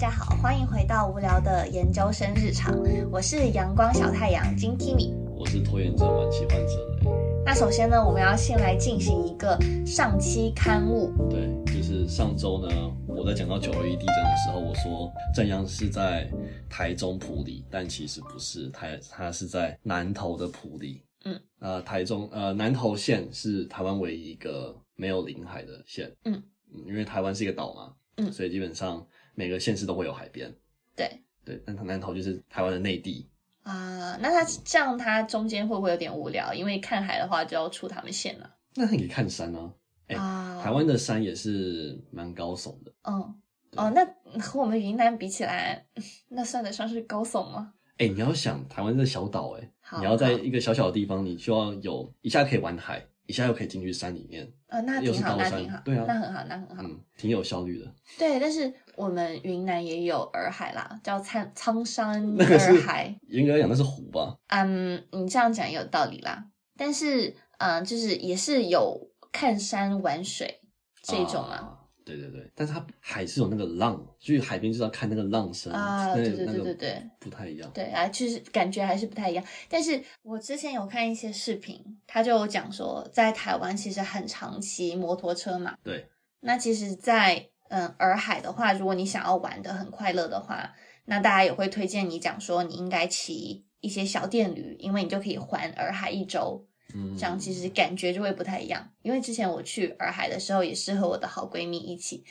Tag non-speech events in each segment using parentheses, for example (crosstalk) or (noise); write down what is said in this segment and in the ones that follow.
家好，欢迎回到无聊的研究生日常，我是阳光小太阳金 Kimi。我是拖延症晚期患者雷。那首先呢，我们要先来进行一个上期刊物。对，就是上周呢，我在讲到九二一地震的时候，我说正阳是在台中埔里，但其实不是，台它是在南投的埔里。嗯，呃，台中呃南投县是台湾唯一一个没有临海的县。嗯嗯，因为台湾是一个岛嘛，嗯所以基本上每个县市都会有海边。对对，但它南投就是台湾的内地。啊、那它这样它中间会不会有点无聊？因为看海的话就要出他们县了。那你看山啊，哎啊，台湾的山也是蛮高耸的。嗯哦，那和我们云南比起来，那算得上是高耸吗？哎、你要想台湾是小岛，哎，你要在一个小小的地方，你就要有一下可以玩海，一下又可以进去山里面，呃，那挺好，那挺好，对啊那很好，那很好。嗯，挺有效率的。对，但是我们云南也有洱海啦，叫苍苍山 (laughs) 洱海。严格来讲，那是湖吧？嗯，你这样讲也有道理啦。但是，嗯，就是也是有看山玩水这种嘛。啊对对对，但是它海是有那个浪，去海边就是要看那个浪声啊那对对那个对对对不太一样。对啊，就是感觉还是不太一样。但是我之前有看一些视频，他就有讲说，在台湾其实很常骑摩托车嘛。对，那其实在，嗯洱海的话，如果你想要玩的很快乐的话，那大家也会推荐你讲说，你应该骑一些小电驴，因为你就可以环洱海一周。嗯，这样其实感觉就会不太一样。因为之前我去洱海的时候，也是和我的好闺蜜一起，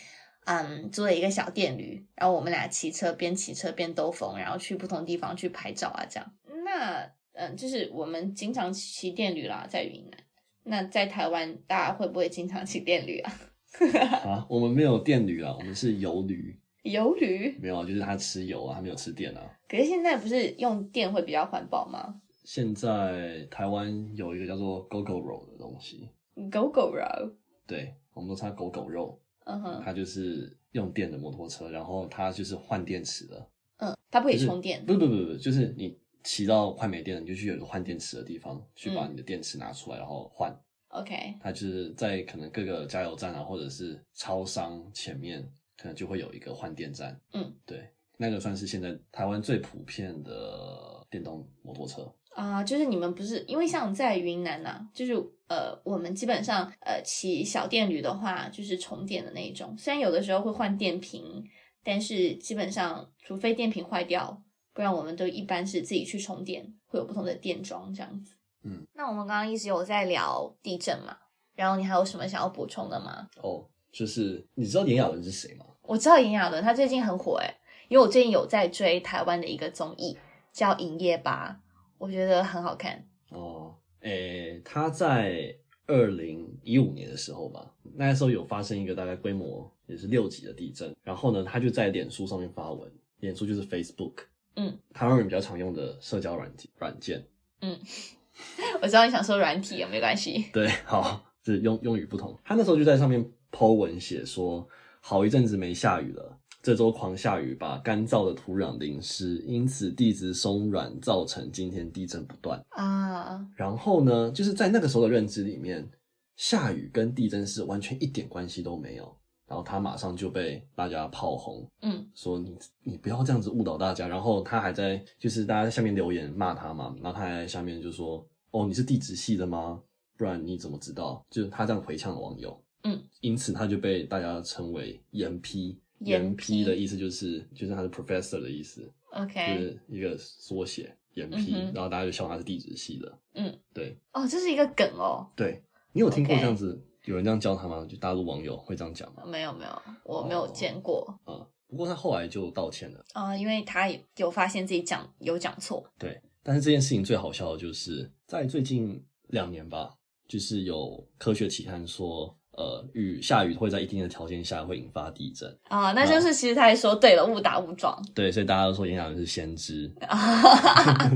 嗯，租了一个小电驴，然后我们俩骑车边骑车边兜风，然后去不同地方去拍照啊，这样。那嗯，就是我们经常骑电驴啦，在云南。那在台湾，大家会不会经常骑电驴啊？(laughs) 啊，我们没有电驴啊，我们是油驴，油驴？没有啊，就是它吃油啊，它没有吃电啊。可是现在不是用电会比较环保吗现在台湾有一个叫做 GoGo 肉的东西，？Go Go Road，对，我们都称它狗狗肉，嗯哼，它就是用电的摩托车，然后它就是换电池的，嗯，它不可以就是充电，不不不不，就是你骑到快没电了，你就去有一个换电池的地方，去把嗯你的电池拿出来，然后换。OK，它就是在可能各个加油站啊，或者是超商前面，可能就会有一个换电站。嗯，对，那个算是现在台湾最普遍的电动摩托车。啊、就是你们不是因为像在云南呐、就是呃，我们基本上呃骑小电驴的话，就是充电的那一种。虽然有的时候会换电瓶，但是基本上除非电瓶坏掉，不然我们都一般是自己去充电，会有不同的电桩这样子。嗯，那我们刚刚一直有在聊地震嘛，然后你还有什么想要补充的吗？哦，就是你知道炎亚纶是谁吗？我知道炎亚纶他最近很火诶，因为我最近有在追台湾的一个综艺叫《营业吧》，我觉得很好看。哦，诶，他在二零一五年的时候吧，那时候有发生一个大概规模也是六级的地震，然后呢，他就在脸书上面发文，脸书就是 Facebook，嗯，台湾人比较常用的社交软件软件。嗯 (laughs) 我知道你想说软体，没关系。对，好，是用用语不同。他那时候就在上面 Po 文写说，好一阵子没下雨了，这周狂下雨把干燥的土壤淋湿，因此地质松软，造成今天地震不断。啊，然后呢，就是在那个时候的认知里面，下雨跟地震是完全一点关系都没有。然后他马上就被大家炮轰，嗯说你你不要这样子误导大家。然后他还在就是大家在下面留言骂他嘛，然后他还在下面就说哦你是地质系的吗？不然你怎么知道？就是他这样回呛网友，嗯，因此他就被大家称为严批。研研批批的意思就是就是他是 professor 的意思，，OK，就是一个缩写研批，嗯然后大家就笑他是地质系的。嗯，对哦，这是一个梗哦。对，你有听过这样子有人这样教他吗？就大陆网友会这样讲吗？没有没有，我没有哦见过啊、不过他后来就道歉了。啊、因为他也有发现自己讲有讲错。对，但是这件事情最好笑的就是在最近两年吧，就是有科学期刊说，呃，雨下雨会在一定的条件下会引发地震。啊，那就是其实他还说对了，误打误撞对，所以大家都说炎亚纶是先知。啊，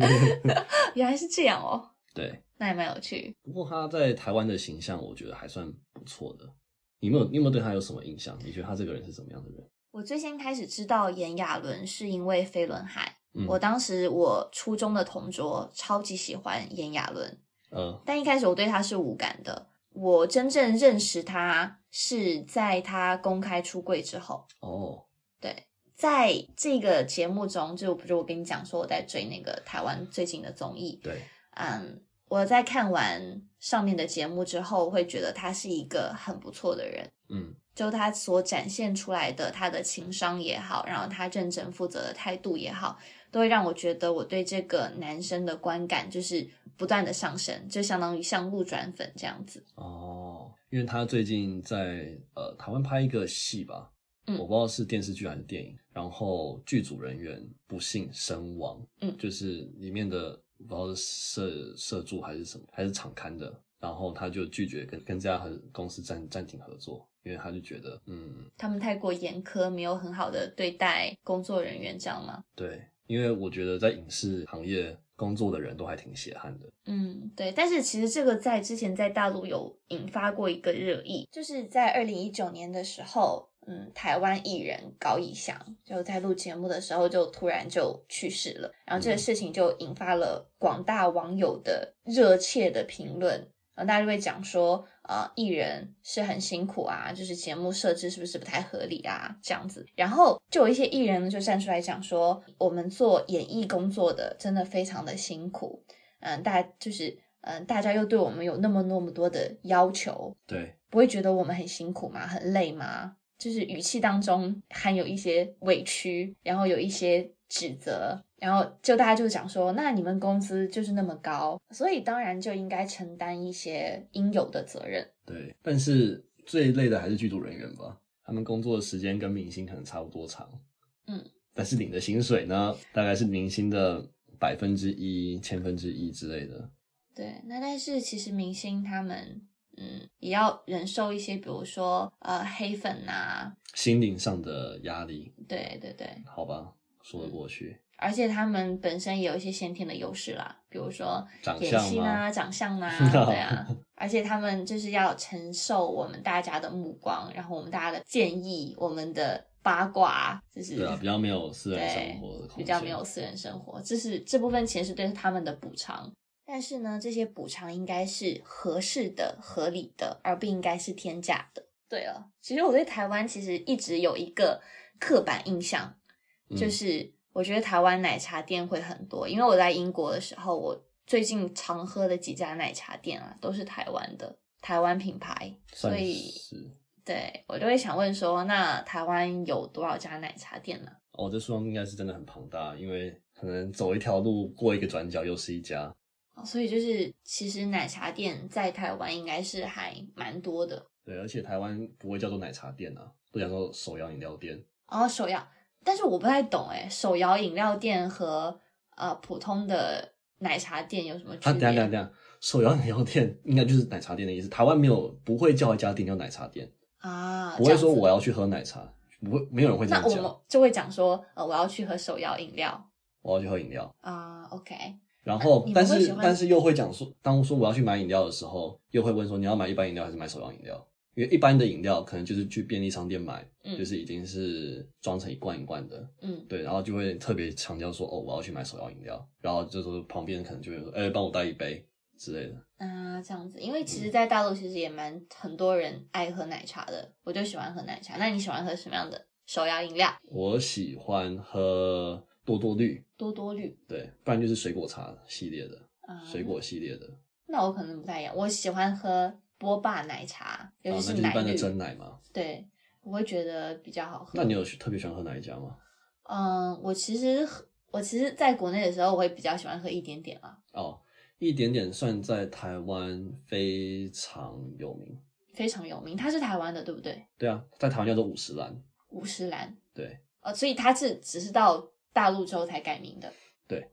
(laughs) 原来是这样哦，对，那也蛮有趣。不过他在台湾的形象，我觉得还算不错的。你有没有你有没有对他有什么印象？你觉得他这个人是怎么样的人？我最先开始知道炎亚纶是因为飞轮海，嗯我当时我初中的同桌超级喜欢炎亚纶，呃，但一开始我对他是无感的。我真正认识他是在他公开出柜之后，哦，对，在这个节目中，就不是我跟你讲说我在追那个台湾最近的综艺，对，嗯，我在看完上面的节目之后，会觉得他是一个很不错的人。嗯。就他所展现出来的他的情商也好，然后他认真负责的态度也好，都会让我觉得我对这个男生的观感就是不断的上升，就相当于像路转粉这样子。哦，因为他最近在呃台湾拍一个戏吧，嗯我不知道是电视剧还是电影，然后剧组人员不幸身亡，嗯就是里面的不知道是社社助还是什么，还是场刊的，然后他就拒绝跟跟这家和公司暂暂停合作，因为他就觉得，嗯，他们太过严苛，没有很好的对待工作人员，这样吗？对，因为我觉得在影视行业工作的人都还挺血汗的，嗯，对，但是其实这个在之前在大陆有引发过一个热议，就是在二零一九年的时候，嗯，台湾艺人高以翔就在录节目的时候就突然就去世了，然后这个事情就引发了广大网友的热切的评论，然后大家就会讲说，呃，艺人是很辛苦啊，就是节目设置是不是不太合理啊，这样子。然后就有一些艺人呢就站出来讲说，我们做演艺工作的真的非常的辛苦，嗯，大就是嗯，大家又对我们有那么那么多的要求，对，不会觉得我们很辛苦吗？很累吗？就是语气当中含有一些委屈，然后有一些指责，然后就大家就讲说，那你们工资就是那么高，所以当然就应该承担一些应有的责任。对，但是最累的还是剧组人员吧，他们工作的时间跟明星可能差不多长，嗯，但是领的薪水呢，大概是明星的百分之一、千分之一之类的。对，那但是其实明星他们。嗯，也要忍受一些，比如说呃黑粉啊，心灵上的压力。对对对，好吧，说得过去。而且他们本身也有一些先天的优势啦，比如说演戏啊、长相啊，(laughs) 对啊。而且他们就是要承受我们大家的目光，然后我们大家的建议、我们的八卦，就是对啊，比较没有私人生活的，比较没有私人生活，这是这部分钱是对他们的补偿。但是呢，这些补偿应该是合适的、合理的，而不应该是天价的。对了，其实我对台湾其实一直有一个刻板印象，嗯就是我觉得台湾奶茶店会很多，因为我在英国的时候，我最近常喝的几家奶茶店啊，都是台湾的台湾品牌，所以是。对我就会想问说，那台湾有多少家奶茶店呢？哦，这数量应该是真的很庞大，因为可能走一条路过一个转角又是一家。哦所以就是，其实奶茶店在台湾应该是还蛮多的。对，而且台湾不会叫做奶茶店啊，都叫做手摇饮料店。然后手摇，但是我不太懂哎，手摇饮料店和呃普通的奶茶店有什么区啊，别？等下等下等下，手摇饮料店应该就是奶茶店的意思。台湾没有不会叫一家店叫奶茶店，啊，不会说我要去喝奶茶，不会，没有人会这样那我们。就会讲说，呃，我要去喝手摇饮料我要去喝饮料，啊，OK，然后但是但是又会讲说，当说我要去买饮料的时候，又会问说你要买一般饮料还是买手摇饮料？因为一般的饮料可能就是去便利商店买，嗯就是已经是装成一罐一罐的，嗯，对，然后就会特别强调说，哦，我要去买手摇饮料，然后就说旁边可能就会说，哎、帮我带一杯之类的。啊，这样子，因为其实，在大陆其实也蛮很多人爱喝奶茶的，我就喜欢喝奶茶。那你喜欢喝什么样的手摇饮料？我喜欢喝多多绿，多多绿对，不然就是水果茶系列的，啊，水果系列的，那我可能不太一样，我喜欢喝波霸奶茶，尤是一般的，真奶嘛。对，我会觉得比较好喝。那你有特别喜欢喝哪一家吗？嗯，我其实喝我其实在国内的时候，我会比较喜欢喝一点点啊，哦，一点点算在台湾非常有名。非常有名，它是台湾的，对不对？对啊，在台湾叫做五十岚。五十岚，对哦，所以它是只是到大陆之后才改名的。对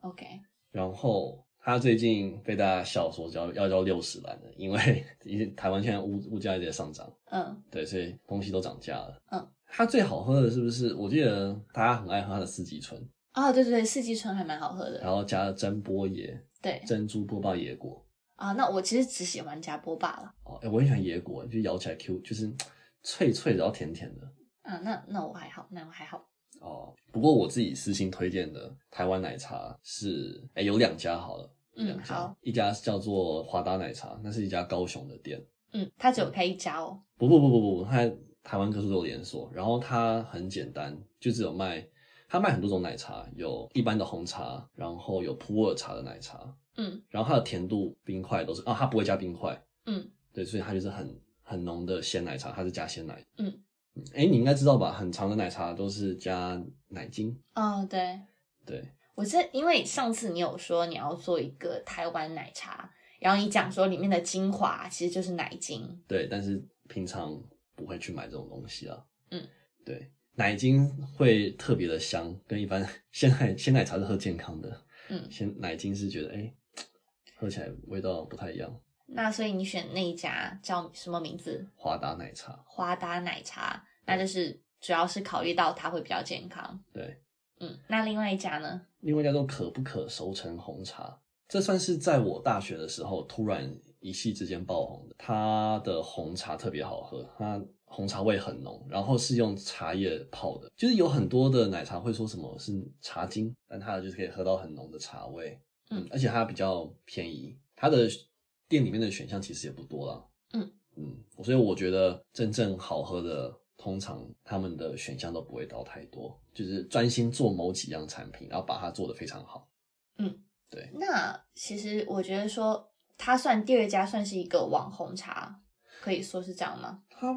，OK，然后他最近被大家笑说叫要叫六十万的，因为 (laughs) 因为台湾现在物物价一直在上涨，嗯对，所以东西都涨价了。嗯，它最好喝的是不是？我记得大家很爱喝它的四季春，哦，对对对，四季春还蛮好喝的。然后加了真波椰、对珍珠波霸椰果。啊，那我其实只喜欢加波霸了。哦，哎，我很喜欢椰果，就咬起来 Q，就是脆脆的，然后甜甜的。嗯，那那我还好，那我还好。哦，不过我自己私心推荐的台湾奶茶是，哎，有两家好了，嗯两家好，一家叫做华达奶茶，那是一家高雄的店。嗯，它只有开一家哦。不不不不不，它台湾各处都有连锁，然后它很简单，就只有卖，它卖很多种奶茶，有一般的红茶，然后有普洱茶的奶茶，嗯然后它的甜度冰块都是啊，它不会加冰块，嗯，对，所以它就是很很浓的鲜奶茶，它是加鲜奶。嗯嗯，哎，你应该知道吧？很长的奶茶都是加奶精。哦，对，对，我是因为上次你有说你要做一个台湾奶茶，然后你讲说里面的精华其实就是奶精。对，但是平常不会去买这种东西啊。嗯，对，奶精会特别的香，跟一般 (laughs) 鲜奶鲜奶茶是喝健康的，嗯，鲜奶精是觉得哎，喝起来味道不太一样。那所以你选那一家叫什么名字？华达奶茶，华达奶茶，那就是主要是考虑到它会比较健康。对，嗯，那另外一家呢？另外叫做可不可熟成红茶，这算是在我大学的时候突然一夕之间爆红的。它的红茶特别好喝，它红茶味很浓，然后是用茶叶泡的。就是有很多的奶茶会说什么是茶精，但它的就是可以喝到很浓的茶味。嗯而且它比较便宜，它的店里面的选项其实也不多啦。嗯嗯，所以我觉得真正好喝的，通常他们的选项都不会到太多，就是专心做某几样产品，然后把它做得非常好。嗯，对那其实我觉得说，它算第二家，算是一个网红茶，可以说是这样吗？它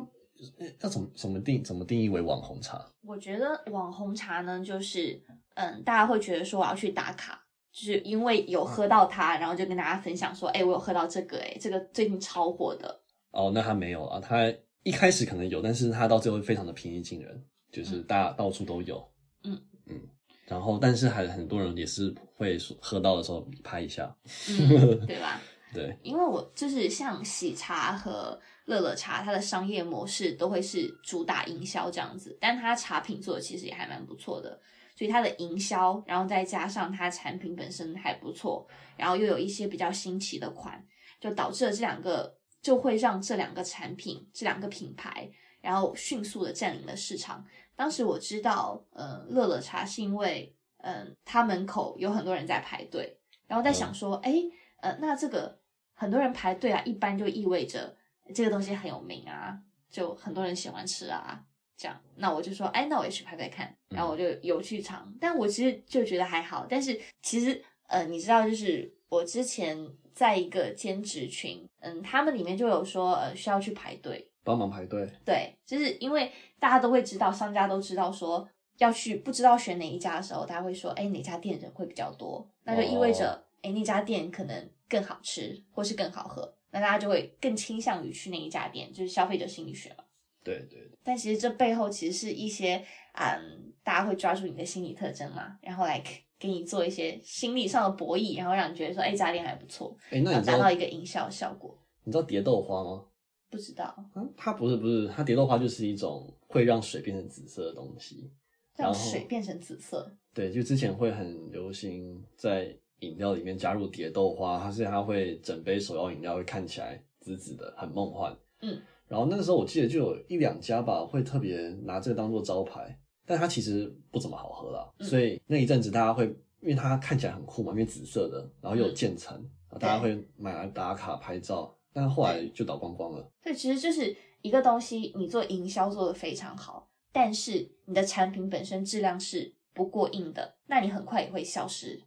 呃要怎么怎么定怎么定义为网红茶？我觉得网红茶呢，就是嗯，大家会觉得说我要去打卡，就是因为有喝到它，然后就跟大家分享说，哎、我有喝到这个、哎，这个最近超火的。哦，那它没有啊，它一开始可能有，但是它到最后非常的平易近人，就是大家到处都有。嗯嗯，然后但是还很多人也是会说喝到的时候拍一下，嗯，(laughs) 对吧？对，因为我就是像喜茶和乐乐茶，它的商业模式都会是主打营销这样子，但它茶品做的其实也还蛮不错的，所以它的营销，然后再加上它产品本身还不错，然后又有一些比较新奇的款，就导致了这两个就会让这两个产品、这两个品牌，然后迅速的占领了市场。当时我知道，呃，乐乐茶是因为，嗯、它门口有很多人在排队，然后在想说，哎、呃，那这个很多人排队啊，一般就意味着这个东西很有名啊，就很多人喜欢吃啊，这样。那我就说，哎，那我也去排排看，然后我就有去尝，但我其实就觉得还好。但是其实，呃，你知道，就是我之前在一个兼职群，嗯，他们里面就有说，呃，需要去排队，帮忙排队。对，就是因为大家都会知道，商家都知道说要去，不知道选哪一家的时候，大家会说，哎，哪家店人会比较多，那就意味着，哎、那家店可能更好吃，或是更好喝，那大家就会更倾向于去那一家店，就是消费者心理学嘛。对对对，但其实这背后其实是一些，嗯，大家会抓住你的心理特征嘛，然后来给给你做一些心理上的博弈，然后让你觉得说，哎，这家店还不错，哎，那然后达到一个营销效果。你知道蝶豆花吗？不知道嗯，它不是不是，它蝶豆花就是一种会让水变成紫色的东西。让水变成紫色，对，就之前会很流行在饮料里面加入蝶豆花，它是它会整杯手摇饮料会看起来紫紫的，很梦幻。嗯，然后那个时候我记得就有一两家吧，会特别拿这个当做招牌，但它其实不怎么好喝啦。嗯所以那一阵子大家会，因为它看起来很酷嘛，因为紫色的，然后又有渐层，然后大家会买来打卡拍照，但后来就倒光光了。对，其实就是一个东西，你做营销做得非常好，但是你的产品本身质量是不过硬的，那你很快也会消失。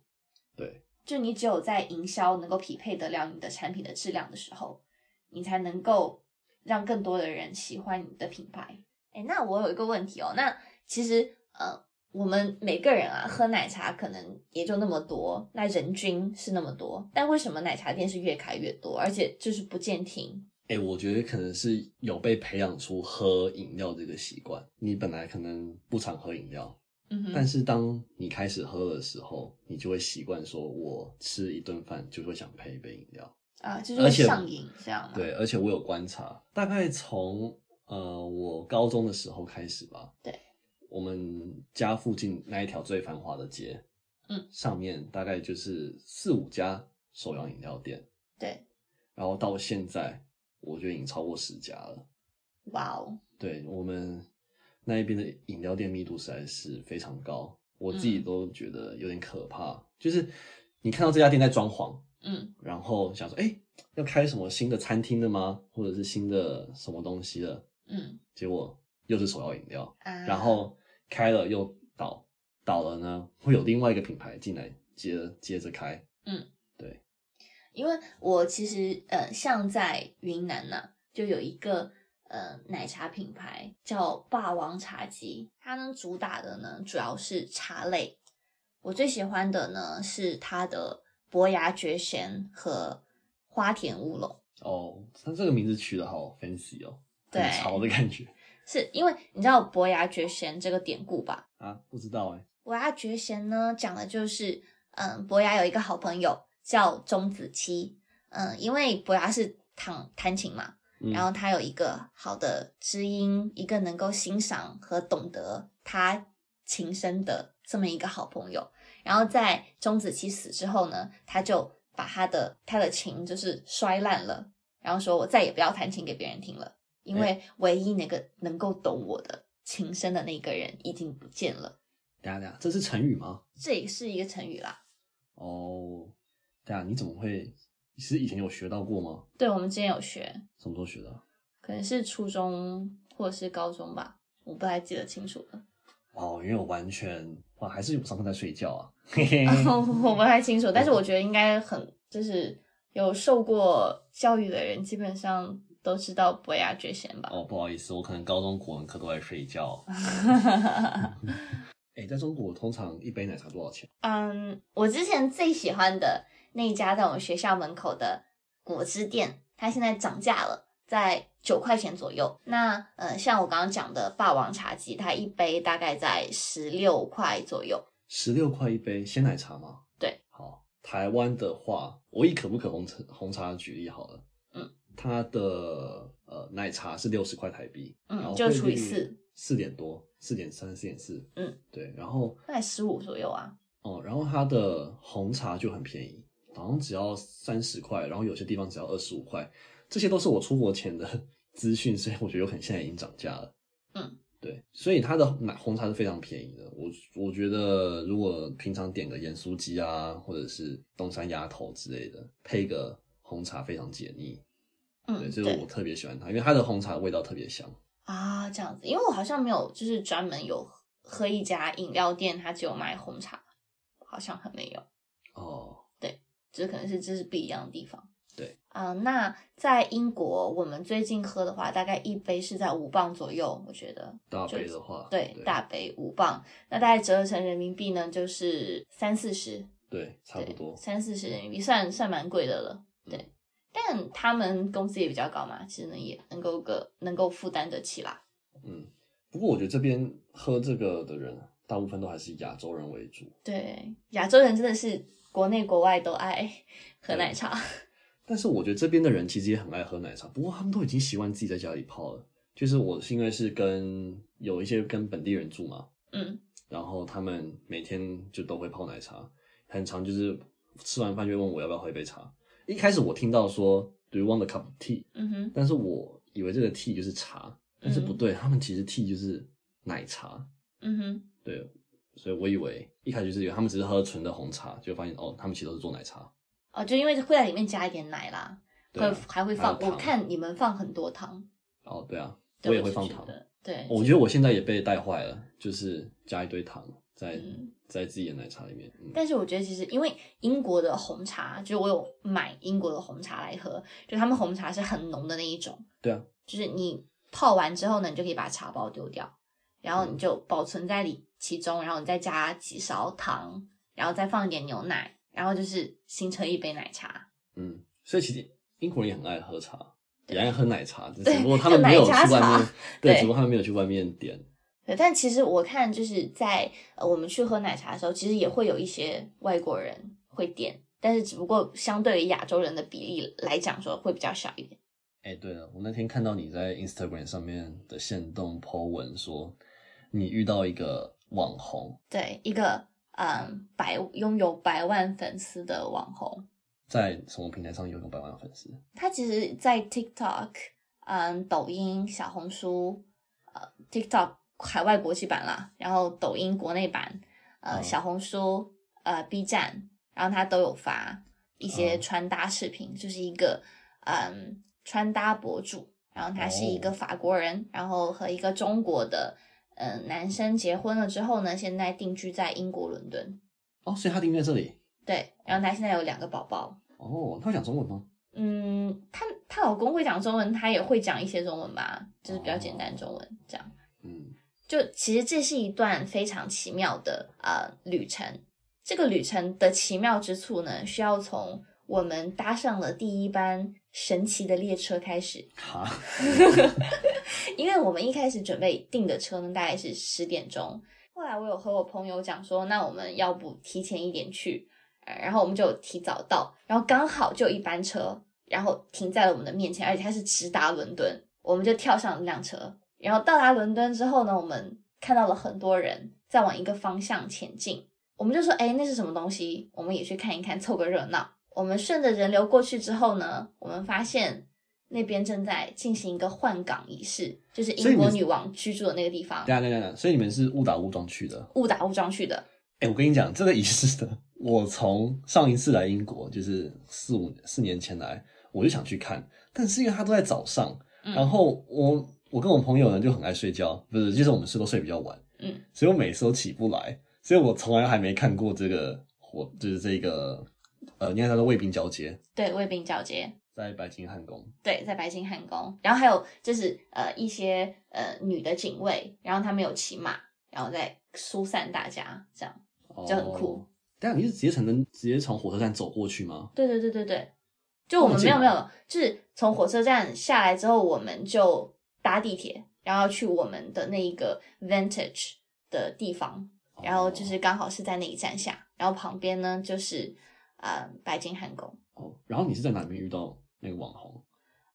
对，就你只有在营销能够匹配得了你的产品的质量的时候，你才能够让更多的人喜欢你的品牌。哎，那我有一个问题哦，那其实呃，我们每个人啊喝奶茶可能也就那么多，那人均是那么多，但为什么奶茶店是越开越多，而且就是不见停？哎、我觉得可能是有被培养出喝饮料这个习惯。你本来可能不常喝饮料，嗯哼，但是当你开始喝的时候，你就会习惯说，我吃一顿饭就会想配一杯饮料。啊，就是会上瘾这样吗？对，而且我有观察，大概从呃我高中的时候开始吧，对，我们家附近那一条最繁华的街，嗯，上面大概就是四五家手摇饮料店，对，然后到现在我觉得已经超过十家了。哇哦，对我们那一边的饮料店密度实在是非常高，我自己嗯都觉得有点可怕。就是你看到这家店在装潢，嗯然后想说，哎、要开什么新的餐厅的吗？或者是新的什么东西的？嗯，结果又是手摇饮料，啊然后开了又倒，倒了呢会有另外一个品牌进来接接着开，嗯，对。因为我其实呃，像在云南呢、就有一个呃奶茶品牌叫霸王茶姬，它呢主打的呢主要是茶类。我最喜欢的呢是它的伯牙绝弦和花田乌龙，哦，它这个名字取得好 fancy 哦，很对。潮的感觉是因为你知道伯牙绝弦这个典故吧？啊，不知道哎，伯牙绝弦呢，讲的就是，嗯，伯牙有一个好朋友叫钟子期，嗯，因为伯牙是弹弹琴嘛，嗯然后他有一个好的知音，一个能够欣赏和懂得他琴声的这么一个好朋友。然后在钟子期死之后呢，他就把他的他的琴就是摔烂了，然后说我再也不要弹琴给别人听了，因为唯一那个能够懂我的情深的那个人已经不见了。等一下等下，这是成语吗？这也是一个成语啦。哦，等一下你怎么会？你是以前有学到过吗？对，我们之前有学，什么时候学的啊？可能是初中或者是高中吧，我不太记得清楚了。哦，因为我完全哇，还是有上课在睡觉啊，(laughs) 嘿嘿。我不太清楚，但是我觉得应该很，就是有受过教育的人，基本上都知道伯牙绝弦吧。哦，不好意思，我可能高中国文课都在睡觉。(laughs) 哎、在中国通常一杯奶茶多少钱？嗯，我之前最喜欢的那一家在我们学校门口的果汁店，它现在涨价了，在九块钱左右。那呃，像我刚刚讲的霸王茶姬，它一杯大概在十六块左右。十六块一杯鲜奶茶吗？对。好，台湾的话，我以可不可红茶红茶举例好了。嗯，它的呃奶茶是六十块台币，嗯就除以四，四点多，四点三，四点四。嗯，对，然后大概十五左右啊。哦，然后它的红茶就很便宜，好像只要三十块，然后有些地方只要二十五块，这些都是我出国前的资讯，所以我觉得有可能现在已经涨价了。嗯，对，所以它的奶红茶是非常便宜的。我我觉得如果平常点个盐酥鸡啊，或者是东山鸭头之类的，配个红茶非常解腻。对，嗯，这是我特别喜欢它，因为它的红茶味道特别香。啊，这样子，因为我好像没有就是专门有喝一家饮料店，它只有卖红茶，好像还没有，哦，对这可能是这是不一样的地方。对啊、那在英国，我们最近喝的话，大概一杯是在五磅左右，我觉得。大杯的话，对，大杯五磅，那大概折合成人民币呢，就是三四十，对，差不多。三四十人民币，算算蛮贵的了。对，嗯但他们工资也比较高嘛，其实呢也能够个能够负担得起啦。嗯，不过我觉得这边喝这个的人，大部分都还是亚洲人为主。对，亚洲人真的是国内国外都爱喝奶茶。(laughs) 但是我觉得这边的人其实也很爱喝奶茶，不过他们都已经习惯自己在家里泡了。就是我是因为是跟有一些跟本地人住嘛，嗯然后他们每天就都会泡奶茶，很常就是吃完饭就问我要不要喝一杯茶。一开始我听到说 Do you want a cup of tea？嗯哼，但是我以为这个 tea 就是茶，但是不对，他们其实 tea 就是奶茶。嗯哼，对，所以我以为一开始就是以为他们只是喝纯的红茶，就发现哦，他们其实都是做奶茶。哦，就因为会在里面加一点奶啦，会、对啊还会放，我看你们放很多糖，哦，对啊，我也会放糖。得对，我觉得我现在也被带坏了，就是加一堆糖在、嗯在自己的奶茶里面。嗯，但是我觉得其实因为英国的红茶，就是我有买英国的红茶来喝，就他们红茶是很浓的那一种，对啊，就是你泡完之后呢，你就可以把茶包丢掉，然后你就保存在里其中，然后你再加几勺糖，然后再放一点牛奶，然后就是形成一杯奶茶。嗯，所以其实英国人也很爱喝茶，也爱喝奶茶，只不过他们没有去外面，(laughs) 对只不过他们没有去外面点。对，但其实我看就是在呃我们去喝奶茶的时候，其实也会有一些外国人会点，但是只不过相对于亚洲人的比例来讲说会比较小一点。哎，对了，我那天看到你在 Instagram 上面的线动 po 文说，你遇到一个网红，对，一个嗯百拥有百万粉丝的网红，在什么平台上拥有百万粉丝？他其实，在 TikTok、嗯抖音、小红书、呃 TikTok 海外国际版啦，然后抖音国内版，呃、嗯小红书、呃 B 站，然后他都有发一些嗯穿搭视频，就是一个嗯穿搭博主。然后他是一个法国人，然后和一个中国的呃男生结婚了之后呢，现在定居在英国伦敦。哦，所以他定居在这里。对，然后他现在有两个宝宝。哦，他会讲中文吗？嗯，她她老公会讲中文，她也会讲一些中文吧，就是比较简单中文这样。嗯，就其实这是一段非常奇妙的呃旅程。这个旅程的奇妙之处呢，需要从我们搭上了第一班神奇的列车开始。哈，(laughs) 因为我们一开始准备订的车呢，大概是十点钟。后来我有和我朋友讲说，那我们要不提前一点去，呃然后我们就提早到，然后刚好就一班车，然后停在了我们的面前，而且它是直达伦敦，我们就跳上了那辆车。然后到达伦敦之后呢，我们看到了很多人在往一个方向前进，我们就说，哎，那是什么东西？我们也去看一看，凑个热闹。我们顺着人流过去之后呢，我们发现那边正在进行一个换岗仪式，就是英国女王居住的那个地方等一，下等一下等一下，所以你们是误打误撞去的。误打误撞去的。哎、我跟你讲，这个仪式的，我从上一次来英国，就是四五四年前来，我就想去看，但是因为它都在早上，嗯然后我我跟我朋友呢就很爱睡觉，不是，就是我们是都睡比较晚，嗯，所以我每次都起不来，所以我从来还没看过这个火，就是这个呃，应该叫做卫兵交接，对，卫兵交接，在白金汉宫。对，在白金汉宫，然后还有就是呃一些呃女的警卫，然后他们有骑马，然后再疏散大家，这样。就很酷哦。等一下你是直接从直接从火车站走过去吗？对对对对对，就我们没有没有，就是从火车站下来之后，我们就搭地铁，然后去我们的那一个 Vantage 的地方，然后就是刚好是在那一站下，然后旁边呢就是呃白金汉宫。哦，然后你是在哪边遇到那个网红？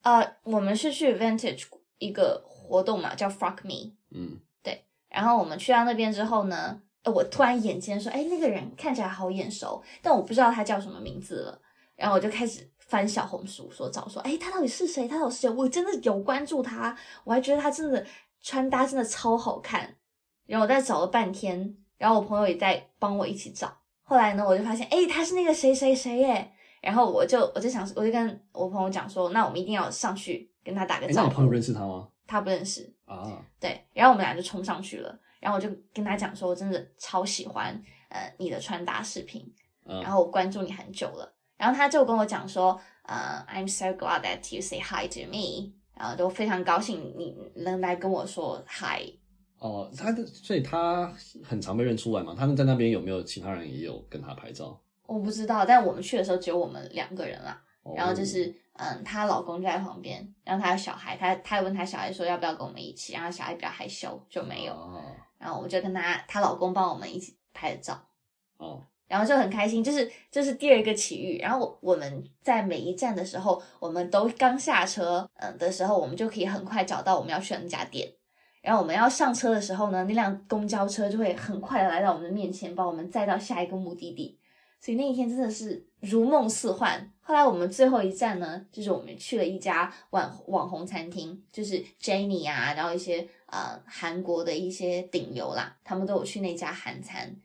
呃，我们是去 Vantage 一个活动嘛，叫 Frock Me。嗯，对然后我们去到那边之后呢，呃我突然眼尖说，哎，那个人看起来好眼熟，但我不知道他叫什么名字了。然后我就开始翻小红书，说找说，哎，他到底是谁？他到底是谁？我真的有关注他，我还觉得他真的穿搭真的超好看。然后我在找了半天，然后我朋友也在帮我一起找。后来呢，我就发现，哎，他是那个谁谁谁耶。然后我就我就想，我就跟我朋友讲说，那我们一定要上去跟他打个招呼。你朋友认识他吗？他不认识，啊，对，然后我们俩就冲上去了，然后我就跟他讲说，我真的超喜欢呃你的穿搭视频，嗯，然后我关注你很久了，然后他就跟我讲说，呃，I'm so glad that you say hi to me，然后就非常高兴你能来跟我说 hi。哦，他的所以他很常被认出来嘛。他们在那边有没有其他人也有跟他拍照？我不知道，但我们去的时候只有我们两个人啦，哦然后就是嗯，她老公就在旁边，然后她有小孩，她她问她小孩说要不要跟我们一起，然后小孩比较害羞就没有，哦然后我就跟她她老公帮我们一起拍的照。哦，然后就很开心，就是这、是第二个奇遇。然后我我们在每一站的时候，我们都刚下车，嗯的时候，我们就可以很快找到我们要去的那家店。然后我们要上车的时候呢，那辆公交车就会很快的来到我们的面前，把我们载到下一个目的地。所以那一天真的是如梦似幻。后来我们最后一站呢，就是我们去了一家网网红餐厅，就是 Jenny 啊，然后一些呃韩国的一些顶流啦，他们都有去那家韩餐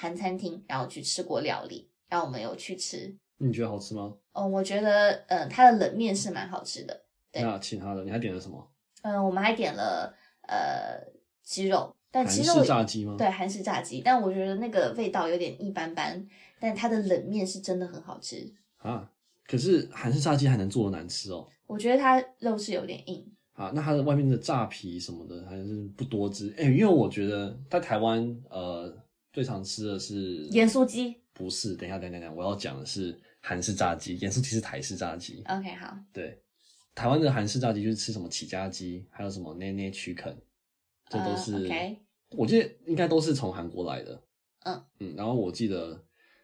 韩餐厅，然后去吃过料理，然后我们有去吃。你觉得好吃吗？哦，我觉得呃它的冷面是蛮好吃的。对那其他的你还点了什么？嗯、我们还点了呃鸡肉，但韩鸡肉式炸鸡吗？对，韩式炸鸡，但我觉得那个味道有点一般般，但它的冷面是真的很好吃。啊，可是韩式炸鸡还能做的难吃哦。我觉得它肉是有点硬，啊，那它的外面的炸皮什么的还是不多汁。哎、因为我觉得在台湾，呃，最常吃的是盐酥鸡。不是？等一下，等一下，等一下，我要讲的是韩式炸鸡，盐酥鸡是台式炸鸡。OK，好，对，台湾的韩式炸鸡就是吃什么起家鸡，还有什么捏捏曲肯，这都呃是、OK 我记得应该都是从韩国来的。嗯嗯，然后我记得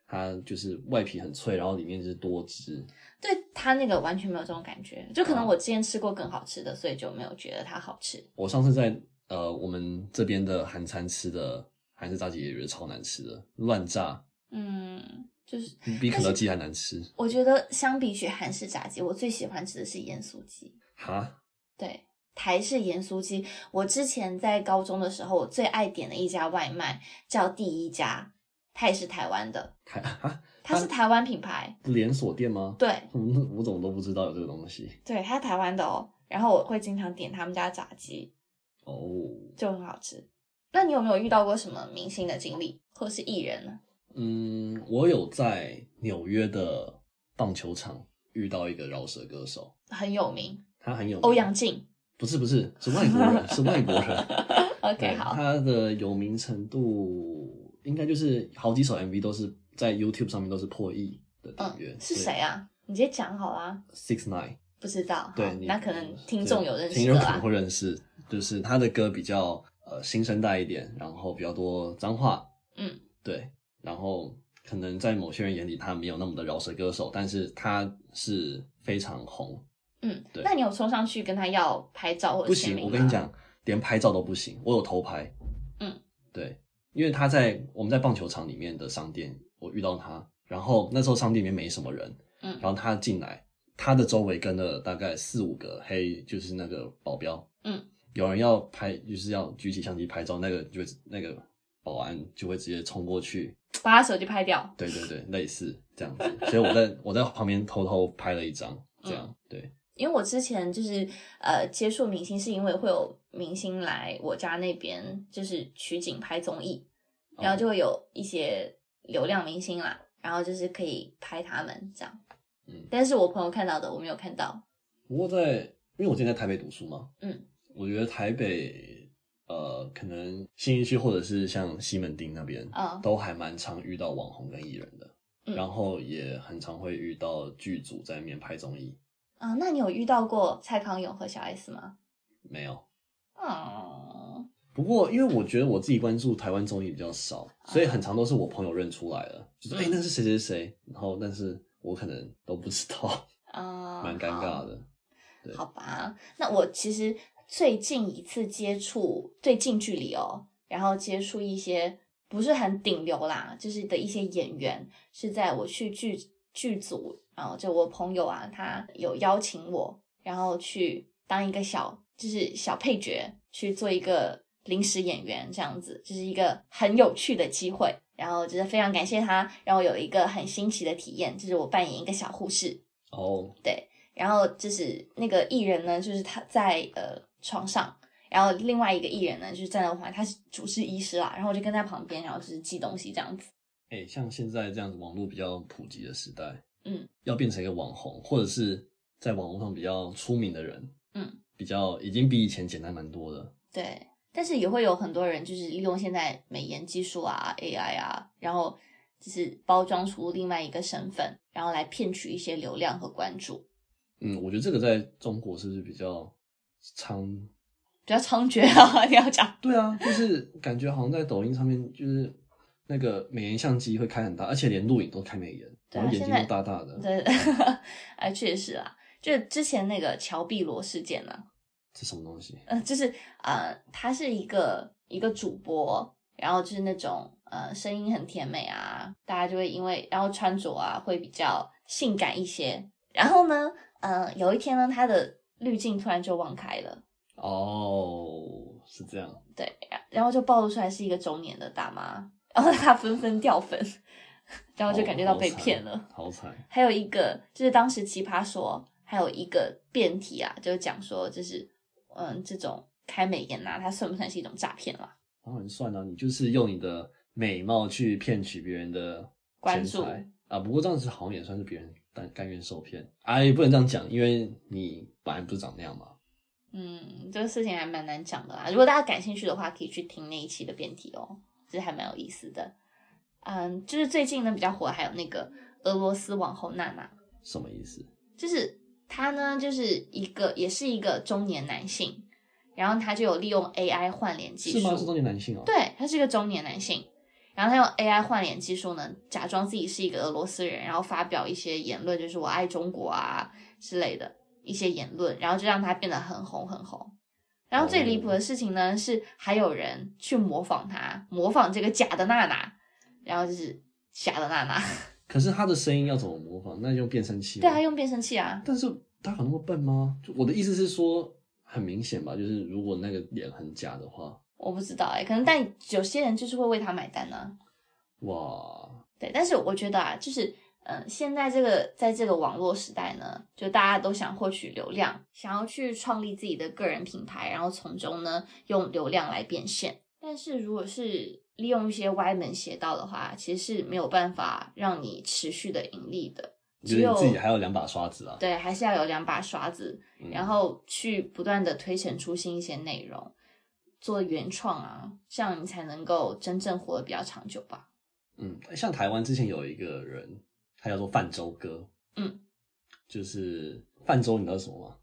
它就是外皮很脆，然后里面是多汁。对它那个完全没有这种感觉，就可能啊我之前吃过更好吃的，所以就没有觉得它好吃。我上次在呃我们这边的韩餐吃的韩式炸鸡也觉得超难吃的，乱炸，嗯，就是比肯德基还难吃。我觉得相比起韩式炸鸡，我最喜欢吃的是盐酥鸡。哈，对，台式盐酥鸡，我之前在高中的时候，我最爱点的一家外卖叫第一家，它也是台湾的，台啊，(laughs) 它是台湾品牌，连锁店吗？对 (laughs) 嗯，我怎么都不知道有这个东西对，它台湾的哦。然后我会经常点他们家炸鸡，哦。就很好吃。那你有没有遇到过什么明星的经历，或是艺人呢？嗯，我有在纽约的棒球场遇到一个饶舌歌手，很有名，他很有名欧阳靖。不是不是是外国人，是外国人。(laughs) OK，好，他的有名程度应该就是好几首 MV 都是在 YouTube 上面都是破亿的订阅。嗯，是谁啊？你直接讲好啦。？Six Nine。不知道，对，那可能听众有认识听众可能会。认识，就是他的歌比较呃新生代一点，然后比较多脏话，嗯，对，然后可能在某些人眼里他没有那么的饶舌歌手，但是他是非常红。嗯，对那你有冲上去跟他要拍照或者不行，我跟你，讲，连拍照都不行，我有偷拍。嗯，对，因为他在我们在棒球场里面的商店，我遇到他，然后那时候商店里面没什么人，嗯然后他进来，他的周围跟了大概四五个黑，就是那个保镖，嗯，有人要拍，就是要举起相机拍照，那个就会那个保安就会直接冲过去，把他手机拍掉。对对对，类似这样子，所以我在 (laughs) 我在旁边偷偷拍了一张，这样、对，因为我之前就是呃接触明星，是因为会有明星来我家那边就是取景拍综艺，然后就会有一些流量明星啦，然后就是可以拍他们这样。嗯但是我朋友看到的我没有看到。不过在因为我之前在台北读书嘛，嗯，我觉得台北呃可能信义区或者是像西门町那边，嗯都还蛮常遇到网红跟艺人的，嗯然后也很常会遇到剧组在那边拍综艺，啊、那你有遇到过蔡康永和小 S 吗？没有。嗯，不过，因为我觉得我自己关注台湾综艺比较少，所以很常都是我朋友认出来了，就是哎、诶那是谁谁谁，然后但是我可能都不知道，啊、蛮尴尬的。对好吧，那我其实最近一次接触最近距离哦，然后接触一些不是很顶流啦，就是的一些演员，是在我去剧剧组，然后就我朋友啊，他有邀请我，然后去当一个小就是小配角，去做一个临时演员，这样子，就是一个很有趣的机会。然后就是非常感谢他，让我有一个很新奇的体验，就是我扮演一个小护士，哦，对，然后就是那个艺人呢，就是他在呃床上，然后另外一个艺人呢，就是站在我旁边，他是主治医师啦，然后我就跟在旁边，然后就是寄东西这样子。哎、像现在这样子网络比较普及的时代，嗯，要变成一个网红，或者是在网络上比较出名的人，嗯，比较已经比以前简单蛮多的。对，但是也会有很多人就是利用现在美颜技术啊、AI 啊，然后就是包装出另外一个身份，然后来骗取一些流量和关注，嗯，我觉得这个在中国是不是比较猖？比较猖獗啊！(laughs) 你要讲，对啊，就是感觉好像在抖音上面，就是那个美颜相机会开很大，而且连录影都开美颜，对啊然后眼睛都大大的，对，啊，(laughs) 确实啊，就之前那个乔碧罗事件呢、啊，这什么东西？呃，就是呃，他是一个一个主播，然后就是那种呃声音很甜美啊，大家就会因为然后穿着啊会比较性感一些。然后呢，呃，有一天呢，他的滤镜突然就忘开了，哦，是这样。对，然然后就暴露出来是一个中年的大妈，然后她纷纷掉粉，然后就感觉到被骗了。好惨。还有一个就是当时奇葩说还有一个辩题啊，就是讲说就是嗯这种开美颜啊，它算不算是一种诈骗啦？当然算了、你就是用你的美貌去骗取别人的关注啊。不过这样子好像也算是别人甘甘愿受骗啊，也不能这样讲，因为你本来不是长那样嘛。嗯，这个事情还蛮难讲的啦。如果大家感兴趣的话，可以去听那一期的辩题哦，这还蛮有意思的。嗯，就是最近呢比较火，还有那个俄罗斯网红娜娜，什么意思？就是他呢就是一个也是一个中年男性，然后他就有利用 AI 换脸技术，是吗？是中年男性哦。对，他是一个中年男性，然后他用 AI 换脸技术呢，假装自己是一个俄罗斯人，然后发表一些言论，就是我爱中国啊之类的一些言论，然后就让他变得很红很红。然后最离谱的事情呢，是还有人去模仿他，模仿这个假的娜娜，然后就是假的娜娜，(laughs) 可是他的声音要怎么模仿？那用变声器？对啊，用变声器啊，但是他有那么笨吗？就我的意思是说，很明显吧，就是如果那个脸很假的话，我不知道哎、可能但有些人就是会为他买单呢、哇，对，但是我觉得啊，就是呃，现在这个在这个网络时代呢，就大家都想获取流量，想要去创立自己的个人品牌，然后从中呢用流量来变现。但是如果是利用一些歪门邪道的话，其实是没有办法让你持续的盈利的。只有自己还有两把刷子啊。对，还是要有两把刷子，然后去不断的推陈出新一些内容，做原创啊，这样你才能够真正活得比较长久吧。嗯，像台湾之前有一个人，他叫做泛舟哥，嗯，就是泛舟，你知道什么吗？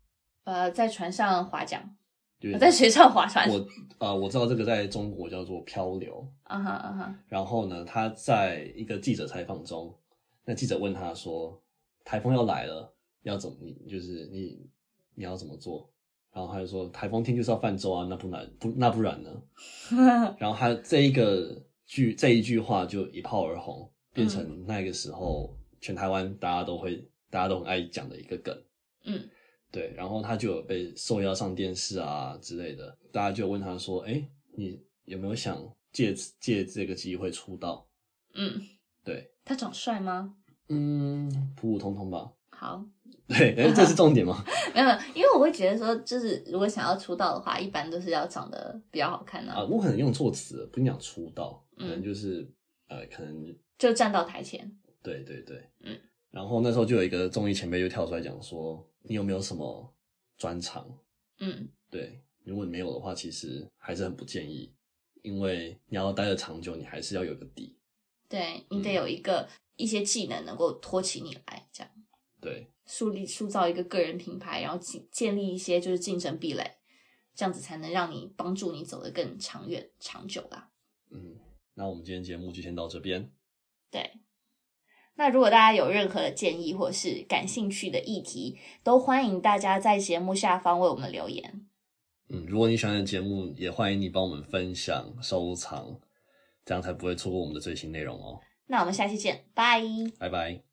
呃，在船上划桨，就是在水上划船。我呃，我知道这个在中国叫做漂流。啊哈啊哈，然后呢，他在一个记者采访中，那记者问他说：“台风要来了，要怎么？你就是你你要怎么做？”然后他就说：“台风天就是要泛舟啊，那不然不那不然呢？” (laughs) 然后他这一个句这一句话就一炮而红，变成那个时候全台湾大家都会大家都很爱讲的一个梗。嗯对，然后他就有被受邀上电视啊之类的，大家就问他说：“哎，你有没有想借此借这个机会出道嗯，？”对，他长帅吗？嗯，普普通通吧。好，(laughs) 对，哎，这是重点吗？(laughs) 没有，没有因为我会觉得说，就是如果想要出道的话，一般都是要长得比较好看的、啊，我可能用错词，不是讲出道，可嗯能就是、呃，可能就站到台前。对对对，嗯。然后那时候就有一个综艺前辈就跳出来讲说：“你有没有什么专长？”嗯对，如果你没有的话，其实还是很不建议，因为你要待的长久，你还是要有个底。对你得嗯有一个、一些技能能够托起你来，这样对，树立塑造一个个人品牌，然后建建立一些就是竞争壁垒，这样子才能让你帮助你走得更长远长久啦。嗯，那我们今天节目就先到这边。对，那如果大家有任何的建议或是感兴趣的议题，都欢迎大家在节目下方为我们留言。嗯，如果你喜欢的节目，也欢迎你帮我们分享、收藏，这样才不会错过我们的最新内容哦。那我们下期见，拜。拜拜。